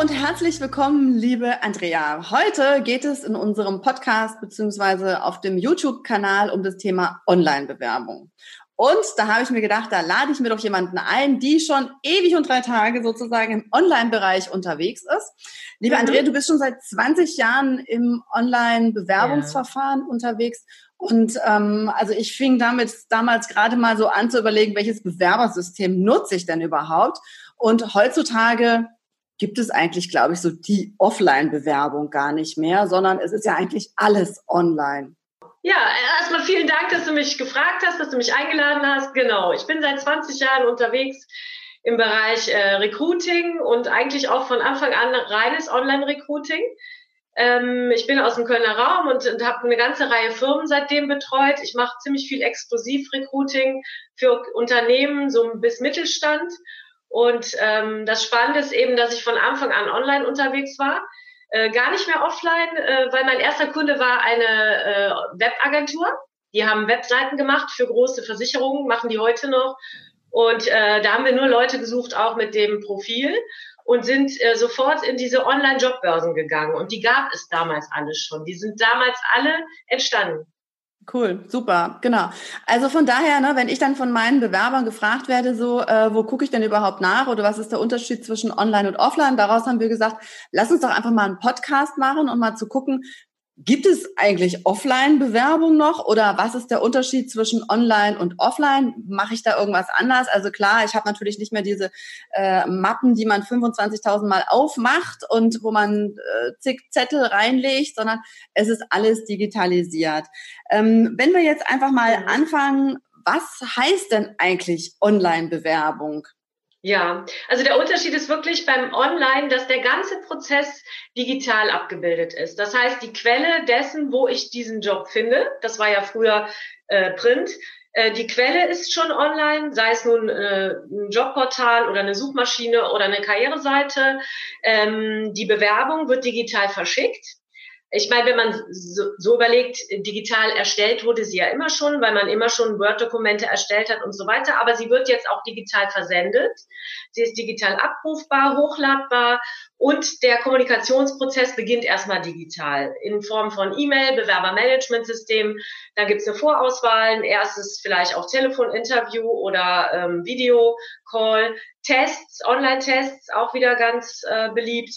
Hallo und herzlich willkommen, liebe Andrea. Heute geht es in unserem Podcast beziehungsweise auf dem YouTube-Kanal um das Thema Online-Bewerbung. Und da habe ich mir gedacht, da lade ich mir doch jemanden ein, die schon ewig und drei Tage sozusagen im Online-Bereich unterwegs ist. Liebe mhm. Andrea, du bist schon seit 20 Jahren im Online-Bewerbungsverfahren ja. unterwegs. Und ähm, also ich fing damit damals gerade mal so an zu überlegen, welches Bewerbersystem nutze ich denn überhaupt? Und heutzutage gibt es eigentlich, glaube ich, so die Offline-Bewerbung gar nicht mehr, sondern es ist ja eigentlich alles online. Ja, erstmal vielen Dank, dass du mich gefragt hast, dass du mich eingeladen hast. Genau, ich bin seit 20 Jahren unterwegs im Bereich äh, Recruiting und eigentlich auch von Anfang an reines Online-Recruiting. Ähm, ich bin aus dem Kölner Raum und, und habe eine ganze Reihe Firmen seitdem betreut. Ich mache ziemlich viel Exklusiv-Recruiting für Unternehmen, so bis Mittelstand und ähm, das Spannende ist eben, dass ich von Anfang an online unterwegs war. Äh, gar nicht mehr offline, äh, weil mein erster Kunde war eine äh, Webagentur. Die haben Webseiten gemacht für große Versicherungen, machen die heute noch. Und äh, da haben wir nur Leute gesucht, auch mit dem Profil und sind äh, sofort in diese Online-Jobbörsen gegangen. Und die gab es damals alle schon. Die sind damals alle entstanden. Cool, super, genau. Also von daher, ne, wenn ich dann von meinen Bewerbern gefragt werde, so, äh, wo gucke ich denn überhaupt nach oder was ist der Unterschied zwischen Online und Offline, daraus haben wir gesagt, lass uns doch einfach mal einen Podcast machen und mal zu gucken, Gibt es eigentlich Offline-Bewerbung noch oder was ist der Unterschied zwischen Online und Offline? Mache ich da irgendwas anders? Also klar, ich habe natürlich nicht mehr diese äh, Mappen, die man 25.000 Mal aufmacht und wo man äh, zig Zettel reinlegt, sondern es ist alles digitalisiert. Ähm, wenn wir jetzt einfach mal anfangen, was heißt denn eigentlich Online-Bewerbung? Ja, also der Unterschied ist wirklich beim Online, dass der ganze Prozess digital abgebildet ist. Das heißt, die Quelle dessen, wo ich diesen Job finde, das war ja früher äh, Print, äh, die Quelle ist schon online, sei es nun äh, ein Jobportal oder eine Suchmaschine oder eine Karriereseite. Ähm, die Bewerbung wird digital verschickt ich meine, wenn man so, so, überlegt, digital erstellt wurde sie ja immer schon, weil man immer schon Word-Dokumente erstellt hat und so weiter, aber sie wird jetzt auch digital versendet. Sie ist digital abrufbar, hochladbar und der Kommunikationsprozess beginnt erstmal digital in Form von E-Mail, Bewerbermanagementsystem. Dann gibt es eine Vorauswahl, ein erstes vielleicht auch Telefoninterview oder ähm, Videocall, Tests, Online-Tests, auch wieder ganz äh, beliebt.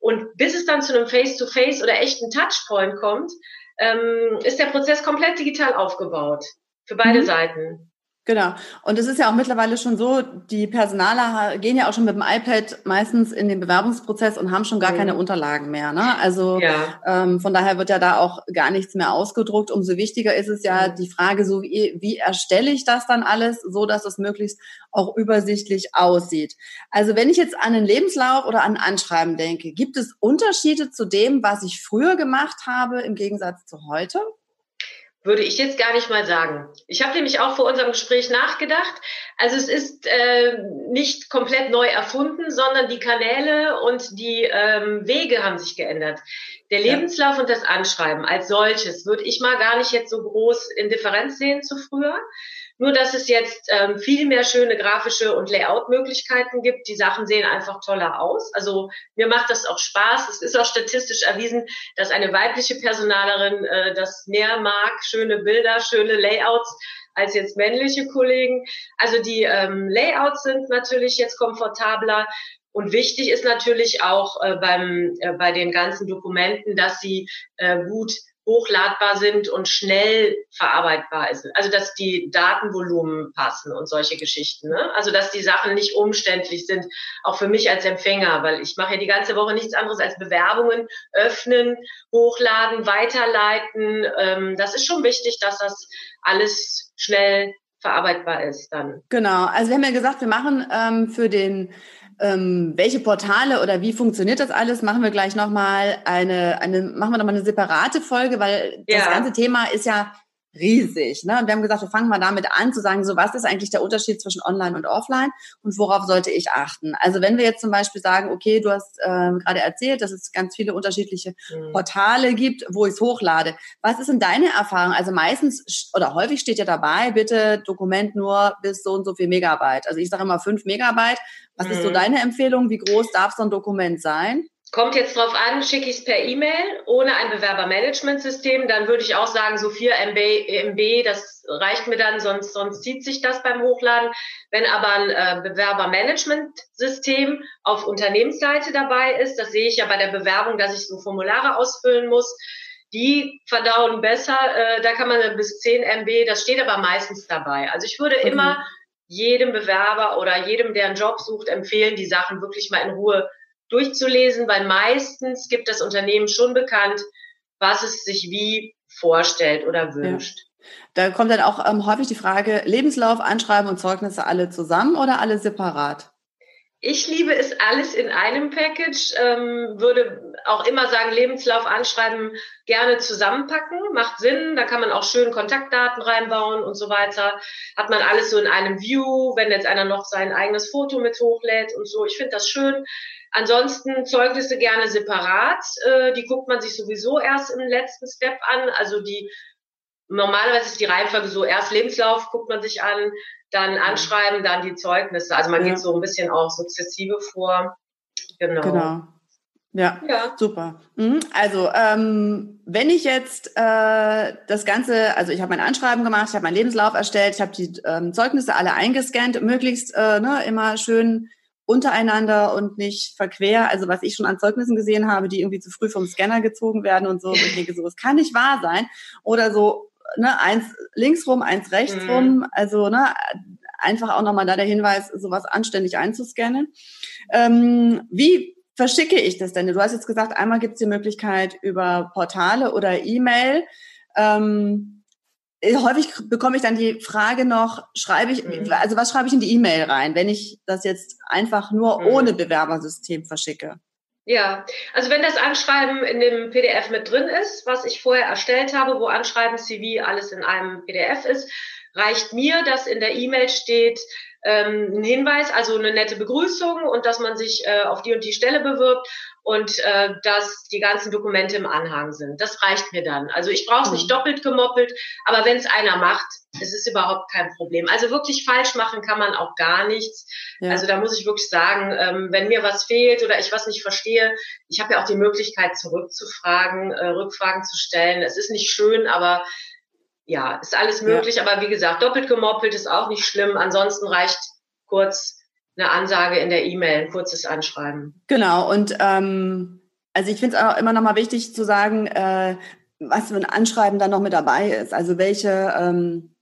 Und bis es dann zu einem Face-to-Face -face oder echten Touchpoint kommt, ähm, ist der Prozess komplett digital aufgebaut. Für beide mhm. Seiten. Genau. Und es ist ja auch mittlerweile schon so, die Personaler gehen ja auch schon mit dem iPad meistens in den Bewerbungsprozess und haben schon gar mhm. keine Unterlagen mehr. Ne? Also ja. ähm, von daher wird ja da auch gar nichts mehr ausgedruckt. Umso wichtiger ist es ja mhm. die Frage, so wie, wie erstelle ich das dann alles, so dass es möglichst auch übersichtlich aussieht. Also wenn ich jetzt an einen Lebenslauf oder an ein Anschreiben denke, gibt es Unterschiede zu dem, was ich früher gemacht habe im Gegensatz zu heute? Würde ich jetzt gar nicht mal sagen. Ich habe nämlich auch vor unserem Gespräch nachgedacht. Also es ist äh, nicht komplett neu erfunden, sondern die Kanäle und die ähm, Wege haben sich geändert. Der Lebenslauf ja. und das Anschreiben als solches würde ich mal gar nicht jetzt so groß in Differenz sehen zu früher. Nur, dass es jetzt ähm, viel mehr schöne grafische und Layout-Möglichkeiten gibt. Die Sachen sehen einfach toller aus. Also mir macht das auch Spaß. Es ist auch statistisch erwiesen, dass eine weibliche Personalerin äh, das mehr mag. Schöne Bilder, schöne Layouts als jetzt männliche Kollegen. Also die ähm, Layouts sind natürlich jetzt komfortabler. Und wichtig ist natürlich auch äh, beim, äh, bei den ganzen Dokumenten, dass sie äh, gut hochladbar sind und schnell verarbeitbar ist. Also dass die Datenvolumen passen und solche Geschichten. Ne? Also dass die Sachen nicht umständlich sind, auch für mich als Empfänger, weil ich mache ja die ganze Woche nichts anderes als Bewerbungen öffnen, hochladen, weiterleiten. Ähm, das ist schon wichtig, dass das alles schnell verarbeitbar ist dann. Genau, also wir haben ja gesagt, wir machen ähm, für den ähm, welche Portale oder wie funktioniert das alles, machen wir gleich nochmal eine, eine, machen wir nochmal eine separate Folge, weil ja. das ganze Thema ist ja riesig. Ne? Und wir haben gesagt, wir fangen mal damit an zu sagen, so was ist eigentlich der Unterschied zwischen Online und Offline und worauf sollte ich achten? Also wenn wir jetzt zum Beispiel sagen, okay, du hast äh, gerade erzählt, dass es ganz viele unterschiedliche mhm. Portale gibt, wo ich es hochlade. Was ist denn deine Erfahrung? Also meistens oder häufig steht ja dabei, bitte Dokument nur bis so und so viel Megabyte. Also ich sage immer fünf Megabyte. Was mhm. ist so mhm. deine Empfehlung? Wie groß darf so ein Dokument sein? Kommt jetzt drauf an, schicke ich es per E-Mail ohne ein Bewerbermanagementsystem, dann würde ich auch sagen, so 4 MB, MB, das reicht mir dann, sonst, sonst zieht sich das beim Hochladen. Wenn aber ein äh, Bewerbermanagementsystem auf Unternehmensseite dabei ist, das sehe ich ja bei der Bewerbung, dass ich so Formulare ausfüllen muss, die verdauen besser, äh, da kann man bis 10 MB, das steht aber meistens dabei. Also ich würde mhm. immer jedem Bewerber oder jedem, der einen Job sucht, empfehlen, die Sachen wirklich mal in Ruhe durchzulesen, weil meistens gibt das Unternehmen schon bekannt, was es sich wie vorstellt oder wünscht. Ja. Da kommt dann auch ähm, häufig die Frage, Lebenslauf, Anschreiben und Zeugnisse alle zusammen oder alle separat? Ich liebe es alles in einem Package, ähm, würde auch immer sagen, Lebenslauf, Anschreiben gerne zusammenpacken, macht Sinn, da kann man auch schön Kontaktdaten reinbauen und so weiter. Hat man alles so in einem View, wenn jetzt einer noch sein eigenes Foto mit hochlädt und so. Ich finde das schön. Ansonsten Zeugnisse gerne separat. Äh, die guckt man sich sowieso erst im letzten Step an. Also die normalerweise ist die Reihenfolge so erst Lebenslauf guckt man sich an, dann mhm. Anschreiben, dann die Zeugnisse. Also man ja. geht so ein bisschen auch sukzessive vor. Genau. genau. Ja, ja, super. Mhm. Also ähm, wenn ich jetzt äh, das Ganze, also ich habe mein Anschreiben gemacht, ich habe meinen Lebenslauf erstellt, ich habe die ähm, Zeugnisse alle eingescannt, möglichst äh, ne, immer schön untereinander und nicht verquer. Also was ich schon an Zeugnissen gesehen habe, die irgendwie zu früh vom Scanner gezogen werden und so. Und ich denke so, es kann nicht wahr sein. Oder so, ne, eins links rum, eins rechts mhm. rum. Also, ne, einfach auch nochmal da der Hinweis, sowas anständig einzuscannen. Ähm, wie verschicke ich das denn? Du hast jetzt gesagt, einmal gibt es die Möglichkeit über Portale oder E-Mail. Ähm, äh, häufig bekomme ich dann die Frage noch, schreibe ich, mhm. also was schreibe ich in die E-Mail rein, wenn ich das jetzt einfach nur mhm. ohne Bewerbersystem verschicke? Ja, also wenn das Anschreiben in dem PDF mit drin ist, was ich vorher erstellt habe, wo Anschreiben, CV, alles in einem PDF ist, reicht mir, dass in der E-Mail steht, ähm, ein Hinweis, also eine nette Begrüßung und dass man sich äh, auf die und die Stelle bewirbt und äh, dass die ganzen Dokumente im Anhang sind. Das reicht mir dann. Also ich brauche es nicht mhm. doppelt gemoppelt, aber wenn es einer macht, ist es überhaupt kein Problem. Also wirklich falsch machen kann man auch gar nichts. Ja. Also da muss ich wirklich sagen, ähm, wenn mir was fehlt oder ich was nicht verstehe, ich habe ja auch die Möglichkeit zurückzufragen, äh, Rückfragen zu stellen. Es ist nicht schön, aber ja, ist alles möglich. Ja. Aber wie gesagt, doppelt gemoppelt ist auch nicht schlimm. Ansonsten reicht kurz eine Ansage in der E-Mail, ein kurzes Anschreiben. Genau, und ähm, also ich finde es auch immer noch mal wichtig zu sagen, äh, was für ein Anschreiben dann noch mit dabei ist. Also welche ähm,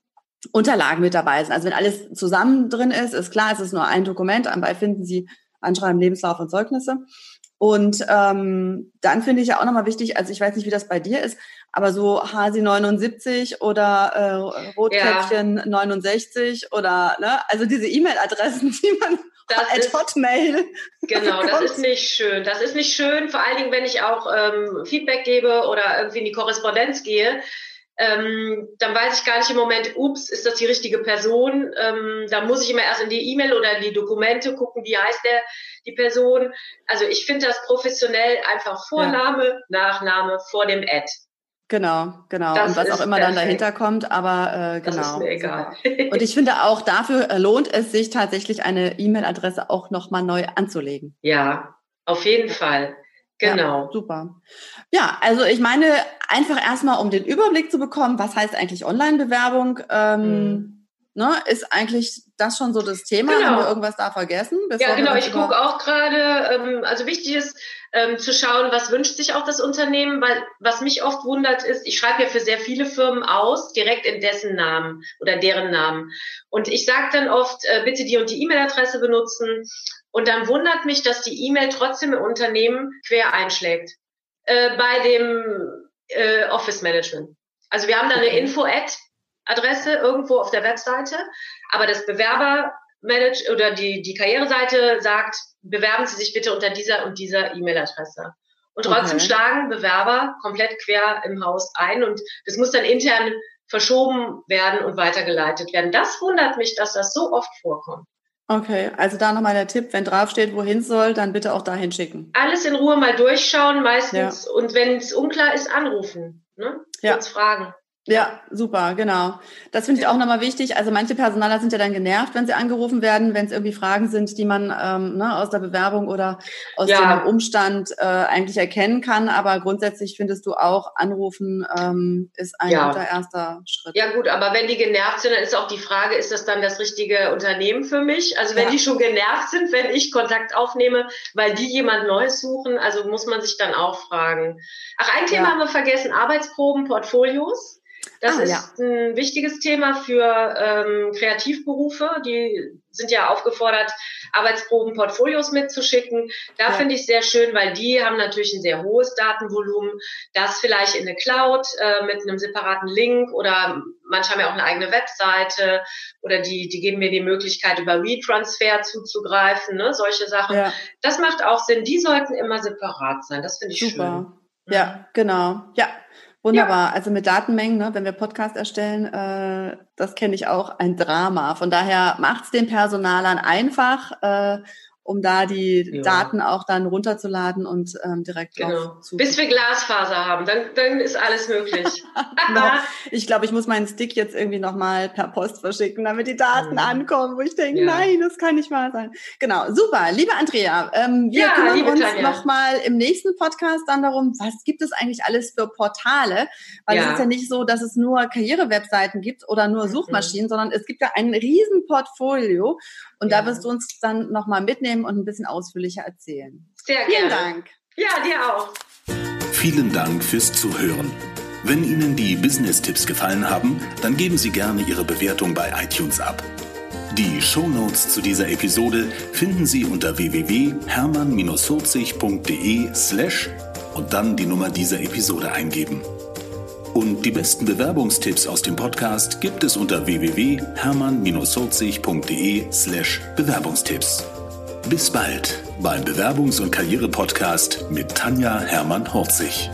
Unterlagen mit dabei sind. Also wenn alles zusammen drin ist, ist klar, es ist nur ein Dokument, dabei finden Sie Anschreiben, Lebenslauf und Zeugnisse. Und ähm, dann finde ich ja auch nochmal wichtig, also ich weiß nicht, wie das bei dir ist, aber so Hasi 79 oder äh, Rotkäppchen ja. 69 oder ne, also diese E-Mail-Adressen, die man das at ist, Hotmail. Genau, das ist nicht schön. Das ist nicht schön, vor allen Dingen, wenn ich auch ähm, Feedback gebe oder irgendwie in die Korrespondenz gehe. Ähm, dann weiß ich gar nicht im Moment, ups, ist das die richtige Person? Ähm, da muss ich immer erst in die E-Mail oder die Dokumente gucken, wie heißt der, die Person. Also ich finde das professionell einfach Vorname, ja. Nachname vor dem Ad. Genau, genau. Das und was auch immer perfekt. dann dahinter kommt, aber äh, genau. Das ist mir egal. und ich finde auch dafür äh, lohnt es sich tatsächlich eine E-Mail-Adresse auch nochmal neu anzulegen. Ja, auf jeden Fall. Genau. Ja, super. Ja, also ich meine, einfach erstmal, um den Überblick zu bekommen, was heißt eigentlich Online-Bewerbung, ähm, hm. ne, ist eigentlich das schon so das Thema. Genau. Haben wir irgendwas da vergessen? Ja, genau. Ich gucke auch gerade, ähm, also wichtig ist, ähm, zu schauen, was wünscht sich auch das Unternehmen, weil was mich oft wundert ist, ich schreibe ja für sehr viele Firmen aus, direkt in dessen Namen oder deren Namen. Und ich sage dann oft, äh, bitte die und die E-Mail-Adresse benutzen. Und dann wundert mich, dass die E-Mail trotzdem im Unternehmen quer einschlägt. Äh, bei dem äh, Office Management. Also wir haben da eine Info-Ad-Adresse irgendwo auf der Webseite, aber das Bewerber Manage oder die, die Karriereseite sagt, bewerben Sie sich bitte unter dieser und dieser E-Mail-Adresse. Und trotzdem okay. schlagen Bewerber komplett quer im Haus ein und das muss dann intern verschoben werden und weitergeleitet werden. Das wundert mich, dass das so oft vorkommt. Okay, also da nochmal der Tipp, wenn draufsteht, wohin soll, dann bitte auch dahin schicken. Alles in Ruhe mal durchschauen meistens ja. und wenn es unklar ist, anrufen. Ne? Kurz ja. fragen. Ja, super, genau. Das finde ich auch nochmal wichtig. Also manche Personaler sind ja dann genervt, wenn sie angerufen werden, wenn es irgendwie Fragen sind, die man ähm, ne, aus der Bewerbung oder aus ja. dem Umstand äh, eigentlich erkennen kann. Aber grundsätzlich findest du auch, anrufen ähm, ist ein ja. guter erster Schritt. Ja gut, aber wenn die genervt sind, dann ist auch die Frage, ist das dann das richtige Unternehmen für mich? Also wenn ja. die schon genervt sind, wenn ich Kontakt aufnehme, weil die jemand Neues suchen, also muss man sich dann auch fragen. Ach, ein Thema haben wir vergessen, Arbeitsproben, Portfolios. Das ah, ist ja. ein wichtiges Thema für ähm, Kreativberufe. Die sind ja aufgefordert, Arbeitsproben, Portfolios mitzuschicken. Da ja. finde ich sehr schön, weil die haben natürlich ein sehr hohes Datenvolumen. Das vielleicht in eine Cloud äh, mit einem separaten Link oder manche haben ja auch eine eigene Webseite oder die, die geben mir die Möglichkeit, über WeTransfer zuzugreifen, ne? solche Sachen. Ja. Das macht auch Sinn. Die sollten immer separat sein. Das finde ich Super. schön. Ja, genau. Ja, Wunderbar. Ja. Also mit Datenmengen, ne, wenn wir Podcast erstellen, äh, das kenne ich auch, ein Drama. Von daher macht's den Personalern einfach äh, um da die ja. Daten auch dann runterzuladen und ähm, direkt genau. zu. Bis wir Glasfaser haben, dann, dann ist alles möglich. genau. Ich glaube, ich muss meinen Stick jetzt irgendwie nochmal per Post verschicken, damit die Daten mhm. ankommen, wo ich denke, ja. nein, das kann nicht wahr sein. Genau, super. Liebe Andrea, ähm, wir ja, kümmern uns nochmal im nächsten Podcast dann darum, was gibt es eigentlich alles für Portale? Weil es ist ja nicht so, dass es nur Karrierewebseiten gibt oder nur mhm. Suchmaschinen, mhm. sondern es gibt ja ein riesen Portfolio und da wirst du uns dann nochmal mitnehmen und ein bisschen ausführlicher erzählen. Sehr Vielen gerne. Dank. Ja, dir auch. Vielen Dank fürs Zuhören. Wenn Ihnen die Business-Tipps gefallen haben, dann geben Sie gerne Ihre Bewertung bei iTunes ab. Die Show Notes zu dieser Episode finden Sie unter www.hermann-40.de slash und dann die Nummer dieser Episode eingeben. Und die besten Bewerbungstipps aus dem Podcast gibt es unter www.hermann-40.de slash Bewerbungstipps. Bis bald beim Bewerbungs- und Karriere-Podcast mit Tanja Hermann-Horzig.